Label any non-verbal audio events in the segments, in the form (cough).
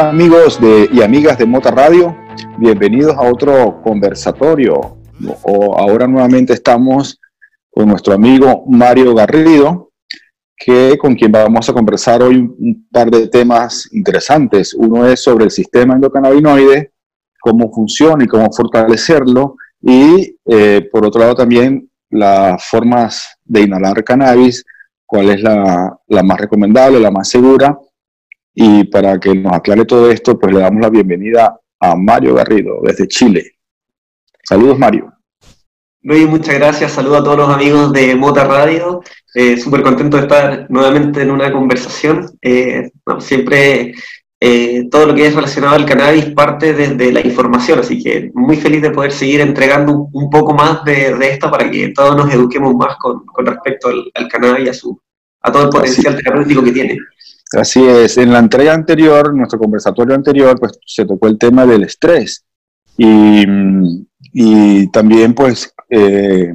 Amigos de, y amigas de Mota Radio, bienvenidos a otro conversatorio. Ahora nuevamente estamos con nuestro amigo Mario Garrido, que con quien vamos a conversar hoy un par de temas interesantes. Uno es sobre el sistema endocannabinoide, cómo funciona y cómo fortalecerlo, y eh, por otro lado también las formas de inhalar cannabis, cuál es la, la más recomendable, la más segura, y para que nos aclare todo esto, pues le damos la bienvenida a Mario Garrido desde Chile. Saludos, Mario. Luis, muchas gracias. Saludos a todos los amigos de Mota Radio. Eh, Súper contento de estar nuevamente en una conversación. Eh, siempre eh, todo lo que es relacionado al cannabis parte desde la información, así que muy feliz de poder seguir entregando un, poco más de, esto para que todos nos eduquemos más con, respecto al, cannabis y a, su, a todo el potencial terapéutico que tiene. Así es, en la entrega anterior, nuestro conversatorio anterior, pues se tocó el tema del estrés y, también pues eh,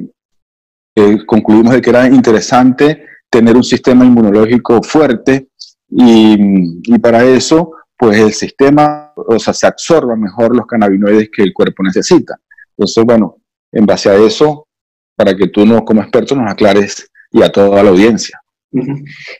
eh, concluimos de que era interesante tener un sistema inmunológico fuerte y, para eso pues el sistema, o sea, se absorban mejor los cannabinoides que el cuerpo necesita. Entonces, bueno, en base a eso, para que tú no, como experto nos aclares y a toda la audiencia.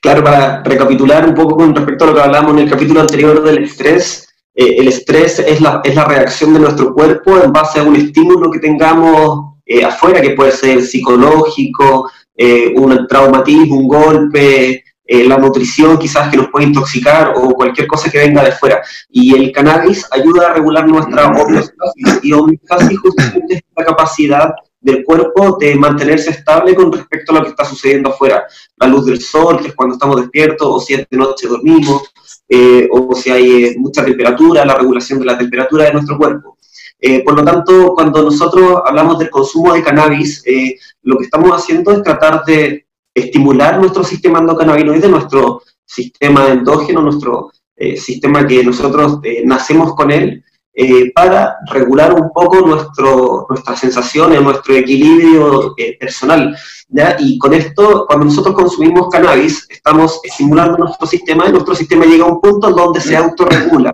Claro, para recapitular un poco con respecto a lo que hablábamos en el capítulo anterior del estrés, eh, el estrés es la, es la reacción de nuestro cuerpo en base a un estímulo que tengamos eh, afuera, que puede ser psicológico, eh, un traumatismo, un golpe, la nutrición quizás que nos puede intoxicar o cualquier cosa que venga de fuera. Y el cannabis ayuda a regular nuestra homeostasis y homeostasis justamente es la capacidad del cuerpo de mantenerse estable con respecto a lo que está sucediendo afuera. La luz del sol, que es cuando estamos despiertos, o si es de noche dormimos, eh, o si hay eh, mucha temperatura, la regulación de la temperatura de nuestro cuerpo. Eh, por lo tanto, cuando nosotros hablamos del consumo de cannabis, lo que estamos haciendo es tratar de estimular nuestro sistema endocannabinoide, nuestro sistema endógeno, nuestro sistema que nosotros nacemos con él, eh, para regular un poco nuestro, nuestras sensaciones, nuestro equilibrio eh, personal. ¿ya? Y con esto, cuando nosotros consumimos cannabis, estamos estimulando nuestro sistema y nuestro sistema llega a un punto donde se autorregula.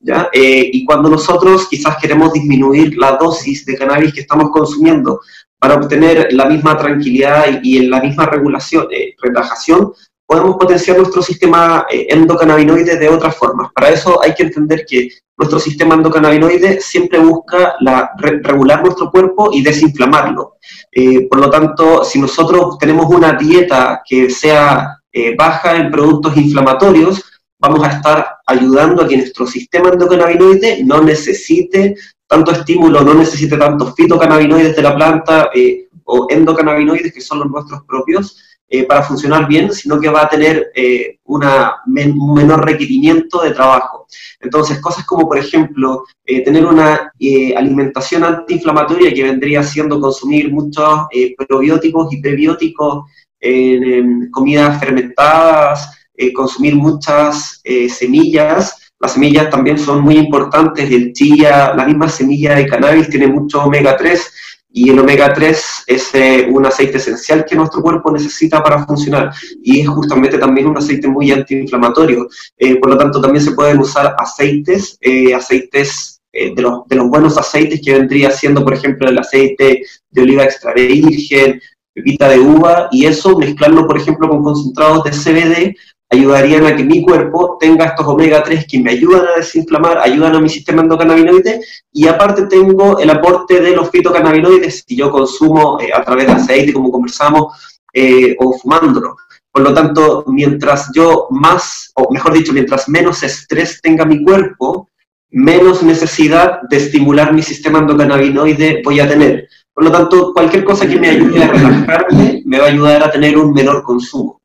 ¿ya? Eh, y cuando nosotros quizás queremos disminuir la dosis de cannabis que estamos consumiendo para obtener la misma tranquilidad y, y la misma regulación, relajación, podemos potenciar nuestro sistema endocannabinoide de otras formas. Para eso hay que entender que nuestro sistema endocannabinoide siempre busca la, regular nuestro cuerpo y desinflamarlo. Eh, por lo tanto, si nosotros tenemos una dieta que sea eh, baja en productos inflamatorios, vamos a estar ayudando a que nuestro sistema endocannabinoide no necesite tanto estímulo, no necesite tantos fitocannabinoides de la planta eh, o endocannabinoides que son los nuestros propios, eh, para funcionar bien, sino que va a tener eh, una un menor requerimiento de trabajo. Entonces, cosas como, por ejemplo, eh, tener una alimentación antiinflamatoria que vendría siendo consumir muchos probióticos y prebióticos en, comidas fermentadas, consumir muchas semillas, las semillas también son muy importantes, el chía, la misma semilla de cannabis tiene mucho omega 3, y el omega 3 es eh, un aceite esencial que nuestro cuerpo necesita para funcionar y es justamente también un aceite muy antiinflamatorio. Eh, por lo tanto, también se pueden usar aceites, eh, aceites de, los, de los buenos aceites que vendría siendo, por ejemplo, el aceite de oliva extra virgen, pepita de uva, y eso mezclarlo, por ejemplo, con concentrados de CBD ayudarían a que mi cuerpo tenga estos omega 3 que me ayudan a desinflamar, ayudan a mi sistema endocannabinoide y aparte tengo el aporte de los fitocannabinoides si yo consumo eh, a través de aceite, como conversamos, eh, o fumándolo. Por lo tanto, mientras yo más, o mejor dicho, mientras menos estrés tenga mi cuerpo, menos necesidad de estimular mi sistema endocannabinoide voy a tener. Por lo tanto, cualquier cosa que me ayude a relajarme me va a ayudar a tener un menor consumo.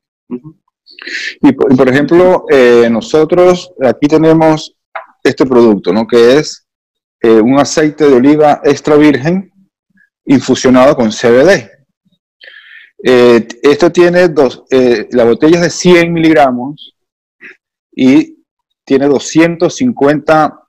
Y por, ejemplo, eh, nosotros aquí tenemos este producto, ¿no? Que es eh, un aceite de oliva extra virgen infusionado con CBD. Eh, esto tiene dos, la botella es de 100 miligramos y tiene 250,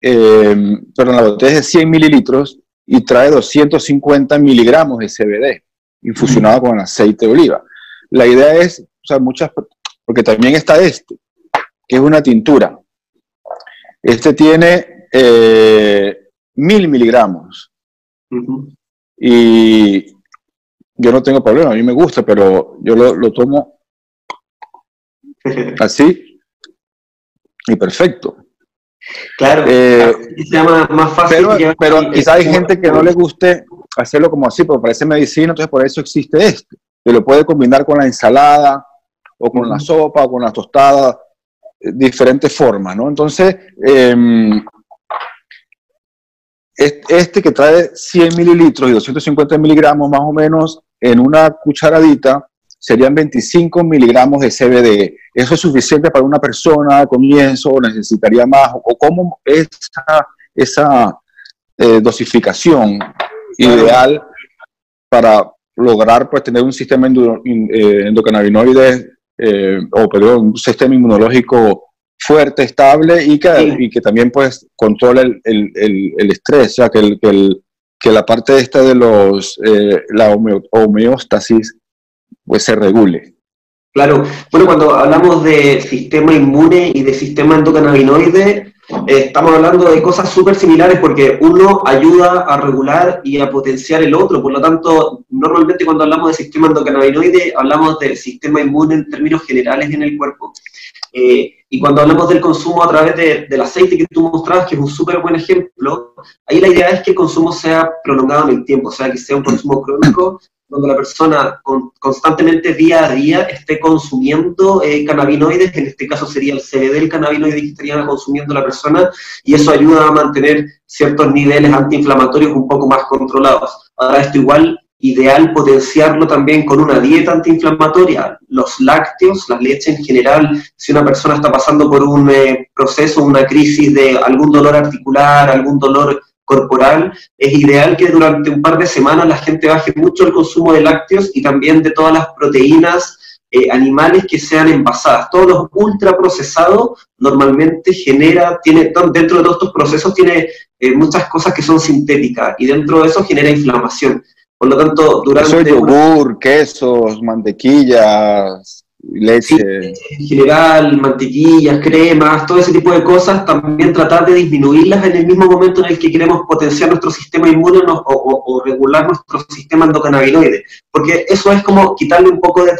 perdón, la botella es de 100 mililitros y trae 250 miligramos de CBD infusionado con aceite de oliva. La idea es, o sea, muchas, porque también está este, que es una tintura. Este tiene eh, mil miligramos. Y yo no tengo problema, a mí me gusta, pero yo lo, tomo (laughs) así y perfecto. Claro, eh, se llama más fácil. Pero, pero quizá hay gente que no le guste hacerlo como así, porque parece medicina, entonces por eso existe este. Que lo puede combinar con la ensalada, o con la sopa, o con la tostada, eh, diferentes formas, ¿no? Entonces, em, este que trae 100 mililitros y 250 miligramos más o menos en una cucharadita, serían 25 miligramos de CBD. ¿Eso es suficiente para una persona al comienzo o necesitaría más? ¿O cómo es esa, esa eh, dosificación ideal para lograr pues, tener un sistema eh, endocannabinoide eh, o perdón, un sistema inmunológico fuerte, estable y que, y que también pues controla el, el, el, estrés, o sea, que, el, que, la parte esta de los, eh, la homeostasis pues se regule. Claro, bueno, cuando hablamos de sistema inmune y de sistema endocannabinoide, eh, estamos hablando de cosas súper similares porque uno ayuda a regular y a potenciar el otro. Por lo tanto, normalmente cuando hablamos de sistema endocannabinoide, hablamos del sistema inmune en términos generales en el cuerpo. Eh, y cuando hablamos del consumo a través del aceite que tú mostrabas, que es un súper buen ejemplo, ahí la idea es que el consumo sea prolongado en el tiempo, o sea, que sea un consumo crónico donde la persona constantemente día a día esté consumiendo eh, cannabinoides, en este caso sería el CBD, el cannabinoide que estaría consumiendo la persona, y eso ayuda a mantener ciertos niveles antiinflamatorios un poco más controlados. Ahora, esto igual ideal potenciarlo también con una dieta antiinflamatoria. Los lácteos, la leche en general, si una persona está pasando por un eh, proceso, una crisis de algún dolor articular, algún dolor corporal, es ideal que durante un par de semanas la gente baje mucho el consumo de lácteos y también de todas las proteínas eh, animales que sean envasadas. Todos los ultraprocesados normalmente genera, tiene, dentro de todos estos procesos tiene eh, muchas cosas que son sintéticas y dentro de eso genera inflamación. Por lo tanto, durante... Eso yogur, quesos, mantequillas, leche. en general, mantequillas, cremas, todo ese tipo de cosas, también tratar de disminuirlas en el mismo momento en el que queremos potenciar nuestro sistema inmune o, regular nuestro sistema endocannabinoide, porque eso es como quitarle un poco de,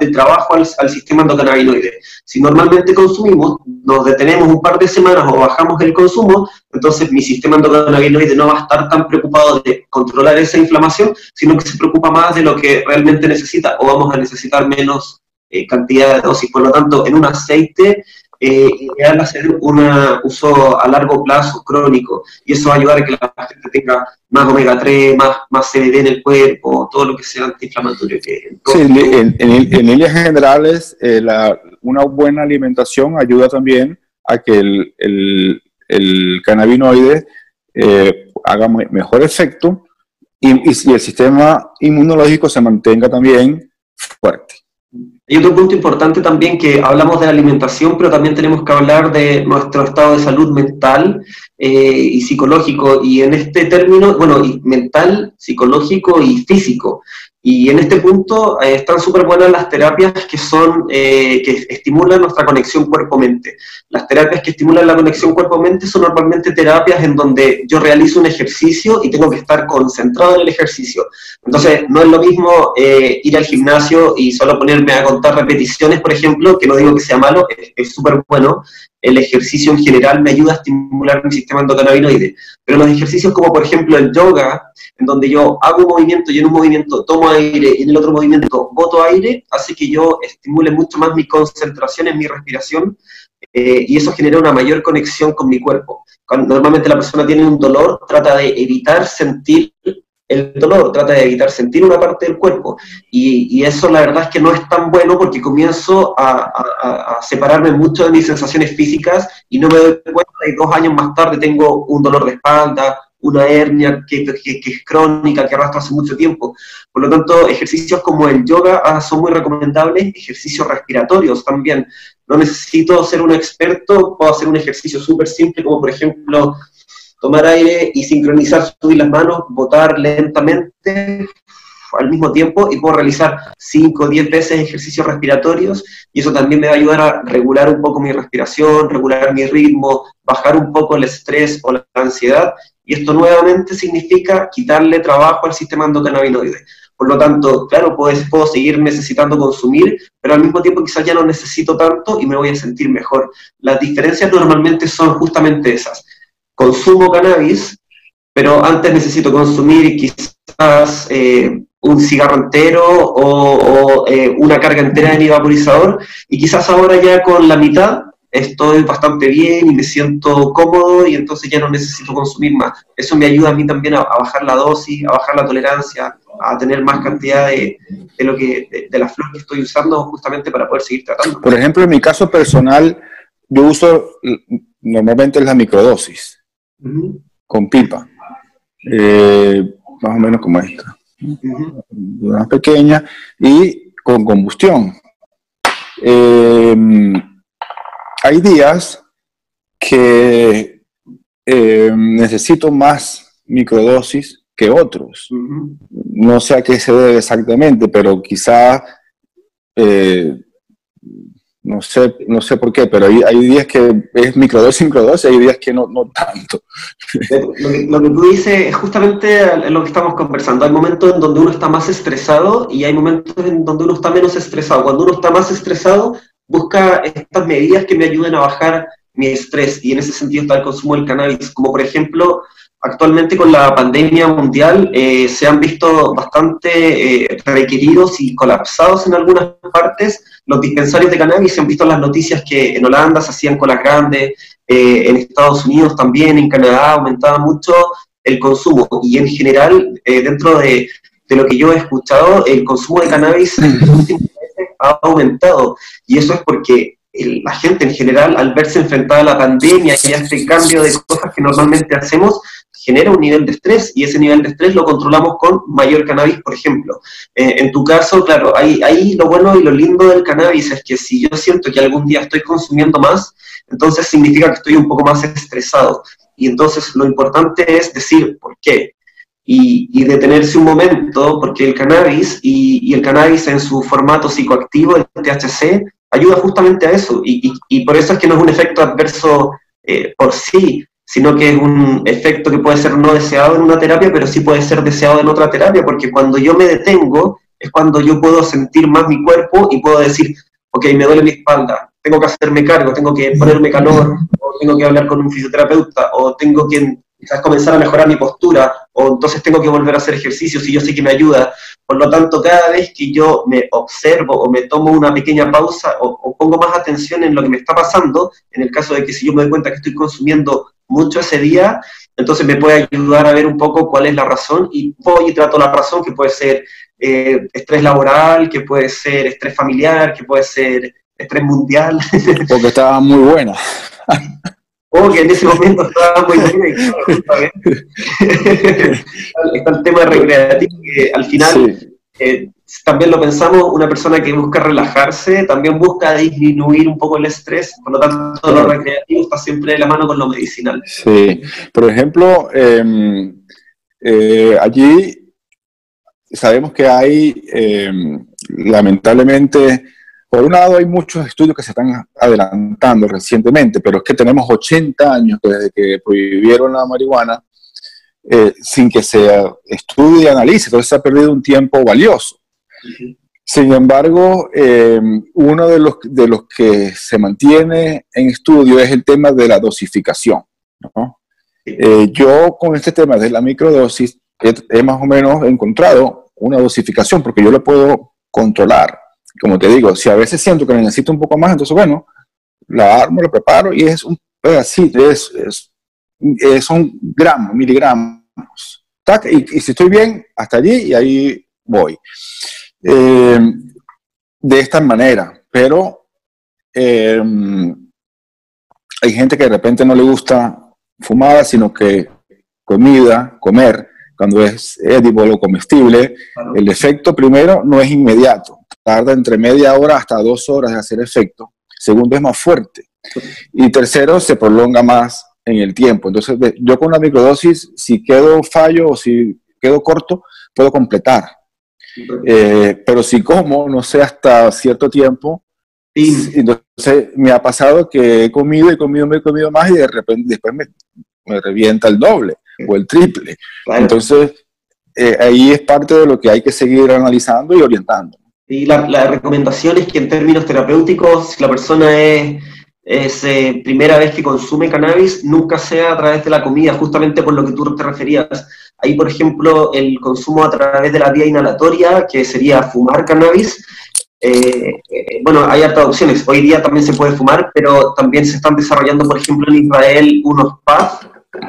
de trabajo al, al, sistema endocannabinoide. Si normalmente consumimos, nos detenemos un par de semanas o bajamos el consumo, entonces mi sistema endocannabinoide no va a estar tan preocupado de controlar esa inflamación, sino que se preocupa más de lo que realmente necesita o vamos a necesitar menos eh, cantidad de dosis. Por lo tanto, en un aceite eh, ideal hacer un uso a largo plazo, crónico, y eso va a ayudar a que la gente tenga más omega 3, más, más CBD en el cuerpo, todo lo que sea antiinflamatorio. Que sí, en, en, (laughs) líneas generales, eh, la, una buena alimentación ayuda también a que el, el, el cannabinoide eh, haga mejor efecto y, y el sistema inmunológico se mantenga también fuerte. Hay otro punto importante también que hablamos de la alimentación, pero también tenemos que hablar de nuestro estado de salud mental eh, y psicológico. Y en este término, bueno, mental, psicológico y físico. Y en este punto eh, están súper buenas las terapias que son, eh, que estimulan nuestra conexión cuerpo-mente. Las terapias que estimulan la conexión cuerpo-mente son normalmente terapias en donde yo realizo un ejercicio y tengo que estar concentrado en el ejercicio. Entonces, no es lo mismo eh, ir al gimnasio y solo ponerme a contar repeticiones, por ejemplo, que no digo que sea malo, es súper bueno, el ejercicio en general me ayuda a estimular mi sistema endocannabinoide. Pero los ejercicios como por ejemplo el yoga, en donde yo hago un movimiento y en un movimiento tomo aire y en el otro movimiento boto aire, hace que yo estimule mucho más mi concentración en mi respiración eh, y eso genera una mayor conexión con mi cuerpo. Cuando normalmente la persona tiene un dolor, trata de evitar sentir el dolor, trata de evitar sentir una parte del cuerpo. Y, eso la verdad es que no es tan bueno porque comienzo a, separarme mucho de mis sensaciones físicas y no me doy cuenta y dos años más tarde tengo un dolor de espalda, una hernia que, es crónica, que arrastra hace mucho tiempo. Por lo tanto, ejercicios como el yoga ah, son muy recomendables, ejercicios respiratorios también. No necesito ser un experto, puedo hacer un ejercicio súper simple como por ejemplo tomar aire y sincronizar, subir las manos, botar lentamente, al mismo tiempo y puedo realizar 5 o 10 veces ejercicios respiratorios y eso también me va a ayudar a regular un poco mi respiración, regular mi ritmo, bajar un poco el estrés o la ansiedad y esto nuevamente significa quitarle trabajo al sistema endocannabinoide. Por lo tanto, claro, puedo, puedo seguir necesitando consumir, pero al mismo tiempo quizás ya no necesito tanto y me voy a sentir mejor. Las diferencias normalmente son justamente esas. Consumo cannabis, pero antes necesito consumir quizás eh, un cigarro entero o, eh, una carga entera de vaporizador y quizás ahora ya con la mitad estoy bastante bien y me siento cómodo y entonces ya no necesito consumir más. Eso me ayuda a mí también a, bajar la dosis, a bajar la tolerancia, a tener más cantidad de, lo que de, la flor que estoy usando justamente para poder seguir tratando. Por ejemplo, en mi caso personal, yo uso normalmente la microdosis con pipa, eh, más o menos como esta, una pequeña y con combustión. Eh, hay días que eh, necesito más microdosis que otros. No sé a qué se debe exactamente, pero quizá, eh, no, sé, no sé por qué, pero hay, días que es microdosis, microdosis, hay días que no, no tanto. Lo que, lo que, tú dices es justamente lo que estamos conversando. Hay momentos en donde uno está más estresado y hay momentos en donde uno está menos estresado. Cuando uno está más estresado, busca estas medidas que me ayuden a bajar mi estrés y en ese sentido está el consumo del cannabis, como por ejemplo, actualmente con la pandemia mundial eh, se han visto bastante eh, requeridos y colapsados en algunas partes los dispensarios de cannabis, se han visto las noticias que en Holanda se hacían colas grandes, eh, en Estados Unidos también, en Canadá aumentaba mucho el consumo y en general dentro de, de, lo que yo he escuchado, el consumo de cannabis en los últimos ha aumentado. Y eso es porque la gente en general, al verse enfrentada a la pandemia y a este cambio de cosas que normalmente hacemos, genera un nivel de estrés y ese nivel de estrés lo controlamos con mayor cannabis, por ejemplo. Eh, en tu caso, claro, ahí, lo bueno y lo lindo del cannabis es que si yo siento que algún día estoy consumiendo más, entonces significa que estoy un poco más estresado. Y entonces lo importante es decir por qué y, detenerse un momento, porque el cannabis y, el cannabis en su formato psicoactivo, el THC, ayuda justamente a eso. Y, por eso es que no es un efecto adverso eh, por sí, sino que es un efecto que puede ser no deseado en una terapia, pero sí puede ser deseado en otra terapia, porque cuando yo me detengo es cuando yo puedo sentir más mi cuerpo y puedo decir, ok, me duele mi espalda, tengo que hacerme cargo, tengo que ponerme calor, o tengo que hablar con un fisioterapeuta, o tengo que quizás comenzar a mejorar mi postura, o entonces tengo que volver a hacer ejercicios y yo sé que me ayuda. Por lo tanto, cada vez que yo me observo o me tomo una pequeña pausa o, pongo más atención en lo que me está pasando, en el caso de que si yo me doy cuenta que estoy consumiendo mucho ese día, entonces me puede ayudar a ver un poco cuál es la razón y voy y trato la razón que puede ser eh, estrés laboral, que puede ser estrés familiar, que puede ser estrés mundial. (laughs) Porque estaba muy buena. o que en ese momento estaba muy bien (laughs) está el tema recreativo, que al final eh, también lo pensamos, una persona que busca relajarse también busca disminuir un poco el estrés, por lo tanto lo recreativo está siempre de la mano con lo medicinal. Sí, por ejemplo, em, eh, allí sabemos que hay em, lamentablemente por un lado, hay muchos estudios que se están adelantando recientemente, pero es que tenemos 80 años desde que prohibieron la marihuana eh, sin que se estudie y analice, entonces se ha perdido un tiempo valioso. Sin embargo, eh, uno de los, de los que se mantiene en estudio es el tema de la dosificación. Eh, yo con este tema de la microdosis he más o menos encontrado una dosificación porque yo lo puedo controlar como te digo, si a veces siento que necesito un poco más, entonces bueno, la armo, la preparo y es un pedacito, es, es, son gramos, miligramos. y, si estoy bien, hasta allí y ahí voy. Eh, de esta manera, pero eh, hay gente que de repente no le gusta fumada, sino que comida, comer, cuando es edible o comestible, el efecto primero no es inmediato tarda entre media hora hasta dos horas de hacer efecto. Segundo, es más fuerte. Y tercero, se prolonga más en el tiempo. Entonces, yo con la microdosis, si quedo fallo o si quedo corto, puedo completar. Eh, pero si como, no sé, hasta cierto tiempo, entonces me ha pasado que he comido y comido, me he comido más y de repente después me, me revienta el doble o el triple. Entonces, eh, ahí es parte de lo que hay que seguir analizando y orientando. Y la, la recomendación es que en términos terapéuticos, si la persona es, es eh, primera vez que consume cannabis, nunca sea a través de la comida, justamente por lo que tú te referías. Ahí, por ejemplo, el consumo a través de la vía inhalatoria, que sería fumar cannabis, eh, bueno, hay hartas opciones. Hoy día también se puede fumar, pero también se están desarrollando, por ejemplo, en Israel unos PAF,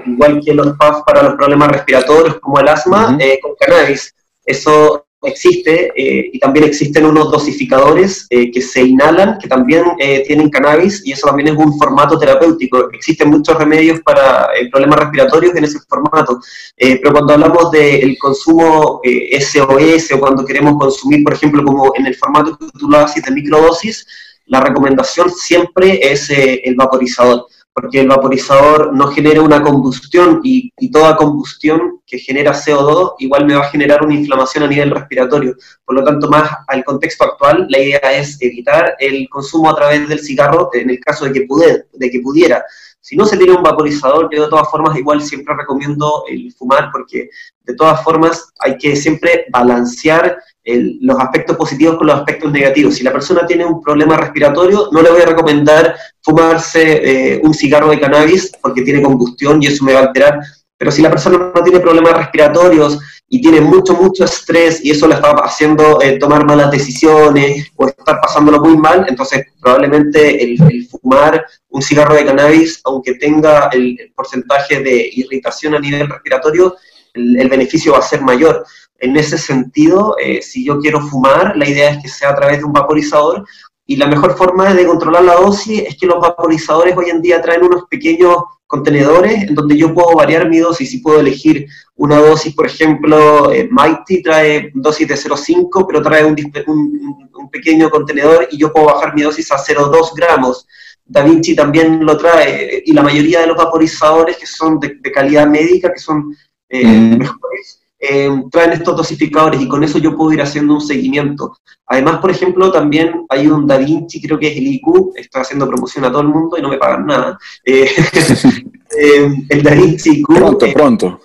igual que los PAF para los problemas respiratorios como el asma, eh, con cannabis. Eso existe eh, y también existen unos dosificadores eh, que se inhalan, que también tienen cannabis y eso también es un formato terapéutico. Existen muchos remedios para problemas respiratorios en ese formato, pero cuando hablamos del consumo SOS o cuando queremos consumir, por ejemplo, como en el formato que tú lo haces de microdosis, la recomendación siempre es el vaporizador porque el vaporizador no genera una combustión y, toda combustión que genera CO2 igual me va a generar una inflamación a nivel respiratorio. Por lo tanto, más al contexto actual, la idea es evitar el consumo a través del cigarro en el caso de que, de que pudiera. Si no se tiene un vaporizador, de todas formas igual siempre recomiendo el fumar porque de todas formas hay que siempre balancear los aspectos positivos con los aspectos negativos. Si la persona tiene un problema respiratorio, no le voy a recomendar fumarse eh, un cigarro de cannabis porque tiene combustión y eso me va a alterar. Pero si la persona no tiene problemas respiratorios y tiene mucho, mucho estrés y eso le está haciendo eh, tomar malas decisiones o estar pasándolo muy mal, entonces probablemente el, fumar un cigarro de cannabis, aunque tenga el, porcentaje de irritación a nivel respiratorio, el beneficio va a ser mayor. En ese sentido, eh, si yo quiero fumar, la idea es que sea a través de un vaporizador y la mejor forma de controlar la dosis es que los vaporizadores hoy en día traen unos pequeños contenedores en donde yo puedo variar mi dosis y puedo elegir una dosis, por ejemplo, eh, Mighty trae dosis de 0,5, pero trae un, un, pequeño contenedor y yo puedo bajar mi dosis a 0,2 gramos. Da Vinci también lo trae y la mayoría de los vaporizadores que son de, calidad médica, que son eh, mejores, eh, traen estos dosificadores y con eso yo puedo ir haciendo un seguimiento. Además, por ejemplo, también hay un Da Vinci, creo que es el IQ, está haciendo promoción a todo el mundo y no me pagan nada. Eh, (laughs) eh, el Da Vinci IQ. Pronto, pronto.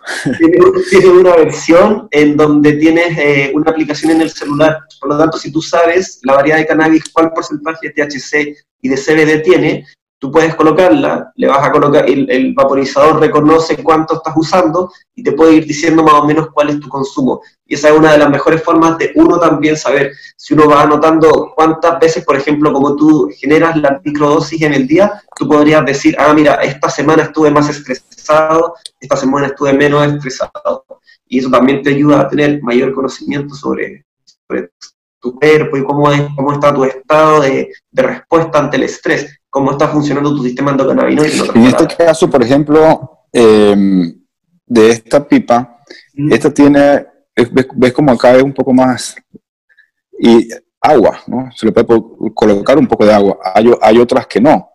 Tiene, una versión en donde tienes una aplicación en el celular. Por lo tanto, si tú sabes la variedad de cannabis, cuál porcentaje de THC y de CBD tiene, tú puedes colocarla, le vas a colocar, el, vaporizador reconoce cuánto estás usando y te puede ir diciendo más o menos cuál es tu consumo. Y esa es una de las mejores formas de uno también saber si uno va anotando cuántas veces, por ejemplo, como tú generas la microdosis en el día, tú podrías decir, ah, mira, esta semana estuve más estresado, esta semana estuve menos estresado. Y eso también te ayuda a tener mayor conocimiento sobre, tu cuerpo y cómo, es, cómo está tu estado de, de respuesta ante el estrés cómo está funcionando tu sistema endocannabinoide. En este caso, por ejemplo, em, de esta pipa, esta tiene, ves, como acá es un poco más, y agua, ¿no? Se le puede colocar un poco de agua. Hay, hay otras que no,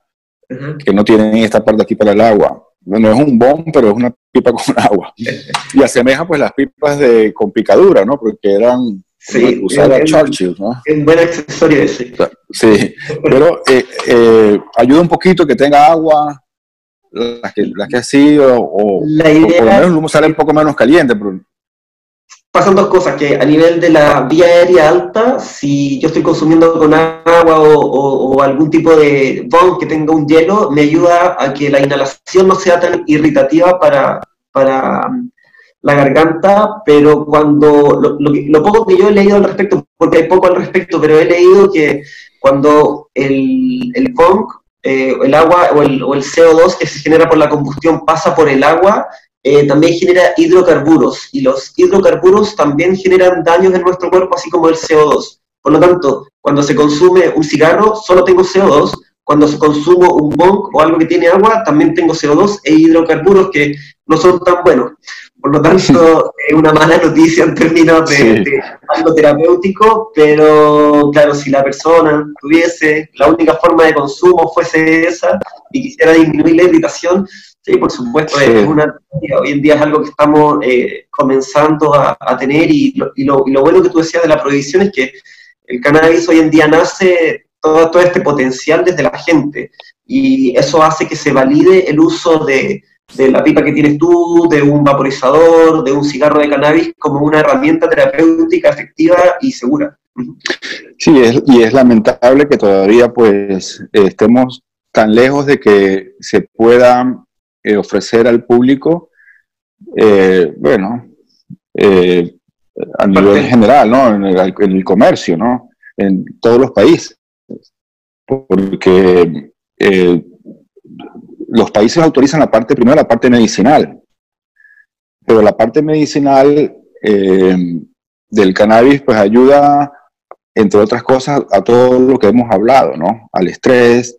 que no tienen esta parte aquí para el agua. Bueno, es un bomb, pero es una pipa (laughs) con agua. Y asemeja pues las pipas de, con picadura, ¿no? Porque eran Sí, usar a Churchill, ¿no? Es un buen accesorio ese. Sí, pero eh, eh, ayuda un poquito que tenga agua, las que, las que así, o, o, la idea, por lo menos sale un poco menos caliente. Pero... Pasan dos cosas, que a nivel de la vía aérea alta, si yo estoy consumiendo con agua o, o algún tipo de bong que tenga un hielo, me ayuda a que la inhalación no sea tan irritativa para, para la garganta, pero cuando lo, lo, poco que yo he leído al respecto, porque hay poco al respecto, pero he leído que cuando el, el eh, el agua o el, o el, CO2 que se genera por la combustión pasa por el agua, eh, también genera hidrocarburos, y los hidrocarburos también generan daños en nuestro cuerpo, así como el CO2. Por lo tanto, cuando se consume un cigarro, solo tengo CO2, cuando consumo un bong o algo que tiene agua, también tengo CO2 e hidrocarburos que no son tan buenos. Por lo tanto, (laughs) es una mala noticia en términos de, algo terapéutico, pero claro, si la persona tuviese la única forma de consumo fuese esa y quisiera disminuir la irritación, sí, por supuesto, es una hoy en día es algo que estamos eh, comenzando a, tener y lo, y, lo, y lo bueno que tú decías de la prohibición es que el cannabis hoy en día nace todo, todo este potencial desde la gente y eso hace que se valide el uso de de la pipa que tienes tú, de un vaporizador, de un cigarro de cannabis, como una herramienta terapéutica efectiva y segura. Sí, es, y es lamentable que todavía pues estemos tan lejos de que se pueda eh, ofrecer al público, eh, bueno, eh, a nivel general, ¿no? En el, en el, comercio, ¿no? En todos los países. Porque los países autorizan la parte, primero la parte medicinal, pero la parte medicinal eh, del cannabis pues ayuda, entre otras cosas, a todo lo que hemos hablado, ¿no? Al estrés,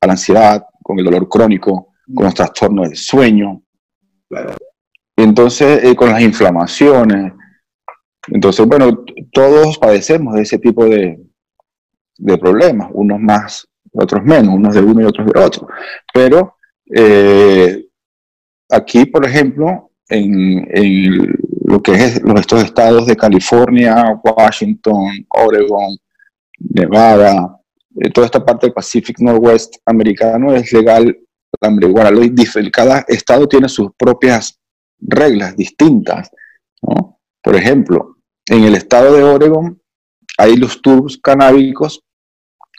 a la ansiedad, con el dolor crónico, con los trastornos del sueño. Entonces, eh, con las inflamaciones. Entonces, bueno, todos padecemos de ese tipo de, de problemas, unos más otros menos, unos de uno y otros de otro. Pero eh, aquí, por ejemplo, en, lo que es estos estados de California, Washington, Oregon, Nevada, eh, toda esta parte del Pacific Northwest americano es legal la marihuana. Cada estado tiene sus propias reglas distintas. Por ejemplo, en el estado de Oregon hay los tours canábicos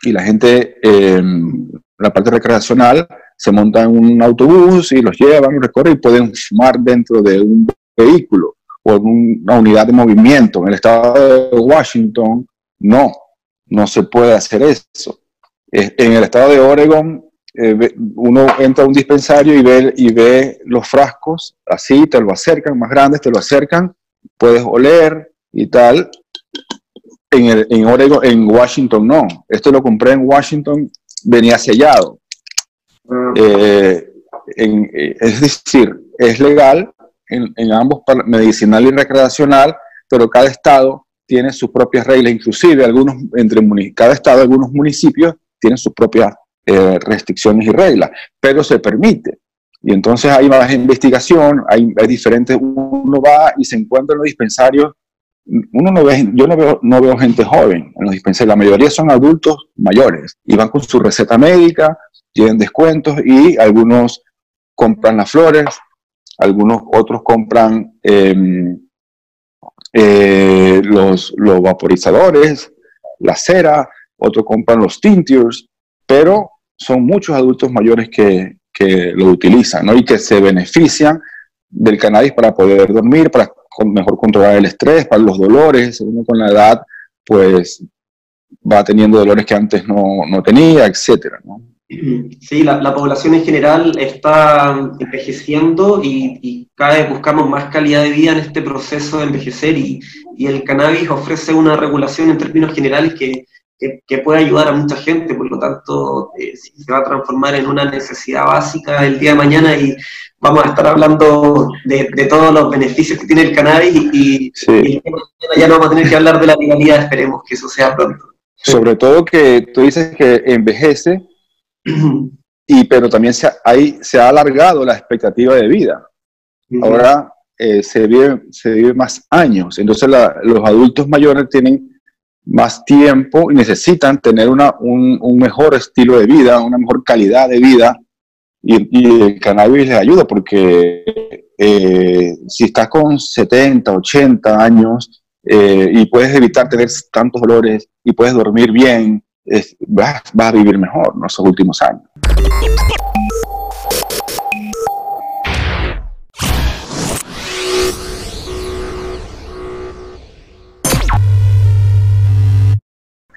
y la gente, en la parte recreacional, se monta en un autobús y los llevan, recorren y pueden fumar dentro de un vehículo o en una unidad de movimiento. En el estado de Washington, no, no se puede hacer eso. En el estado de Oregon, eh, uno entra a un dispensario y ve, y ve los frascos, así te lo acercan, más grandes, te lo acercan, puedes oler y tal, en, en Oregon, en Washington no. Esto lo compré en Washington, venía sellado. Ah. Eh, eh, es decir, es legal en, en, ambos, medicinal y recreacional, pero cada estado tiene sus propias reglas, inclusive algunos, entre cada estado, algunos municipios tienen sus propias eh, restricciones y reglas, pero se permite. Y entonces hay más investigación, hay, hay diferentes, uno va y se encuentra en los dispensarios uno no ve, yo no veo, no veo gente joven en los dispensarios, la mayoría son adultos mayores y van con su receta médica, tienen descuentos y algunos compran las flores, algunos otros compran em, eh, los, los vaporizadores, la cera, otros compran los tinctures, pero son muchos adultos mayores que, que lo utilizan y que se benefician del cannabis para poder dormir, para mejor controlar el estrés, para los dolores, uno con la edad, pues va teniendo dolores que antes no, no tenía, etcétera, ¿no? Sí, la, la, población en general está envejeciendo y, y, cada vez buscamos más calidad de vida en este proceso de envejecer y, y el cannabis ofrece una regulación en términos generales que, que, que puede ayudar a mucha gente, por lo tanto eh, se va a transformar en una necesidad básica el día de mañana y vamos a estar hablando de, todos los beneficios que tiene el cannabis y, ya no vamos a tener que hablar de la legalidad, esperemos que eso sea pronto. Sobre todo que tú dices que envejece, (clears throat) y, pero también se, hay, se ha alargado la expectativa de vida. Ahora eh, se, vive, se vive más años, entonces los adultos mayores tienen más tiempo y necesitan tener una, un, un mejor estilo de vida, una mejor calidad de vida y, el cannabis les ayuda porque eh, si estás con 70, 80 años eh, y puedes evitar tener tantos dolores y puedes dormir bien, vas, a vivir mejor en esos últimos años.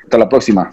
Hasta la próxima.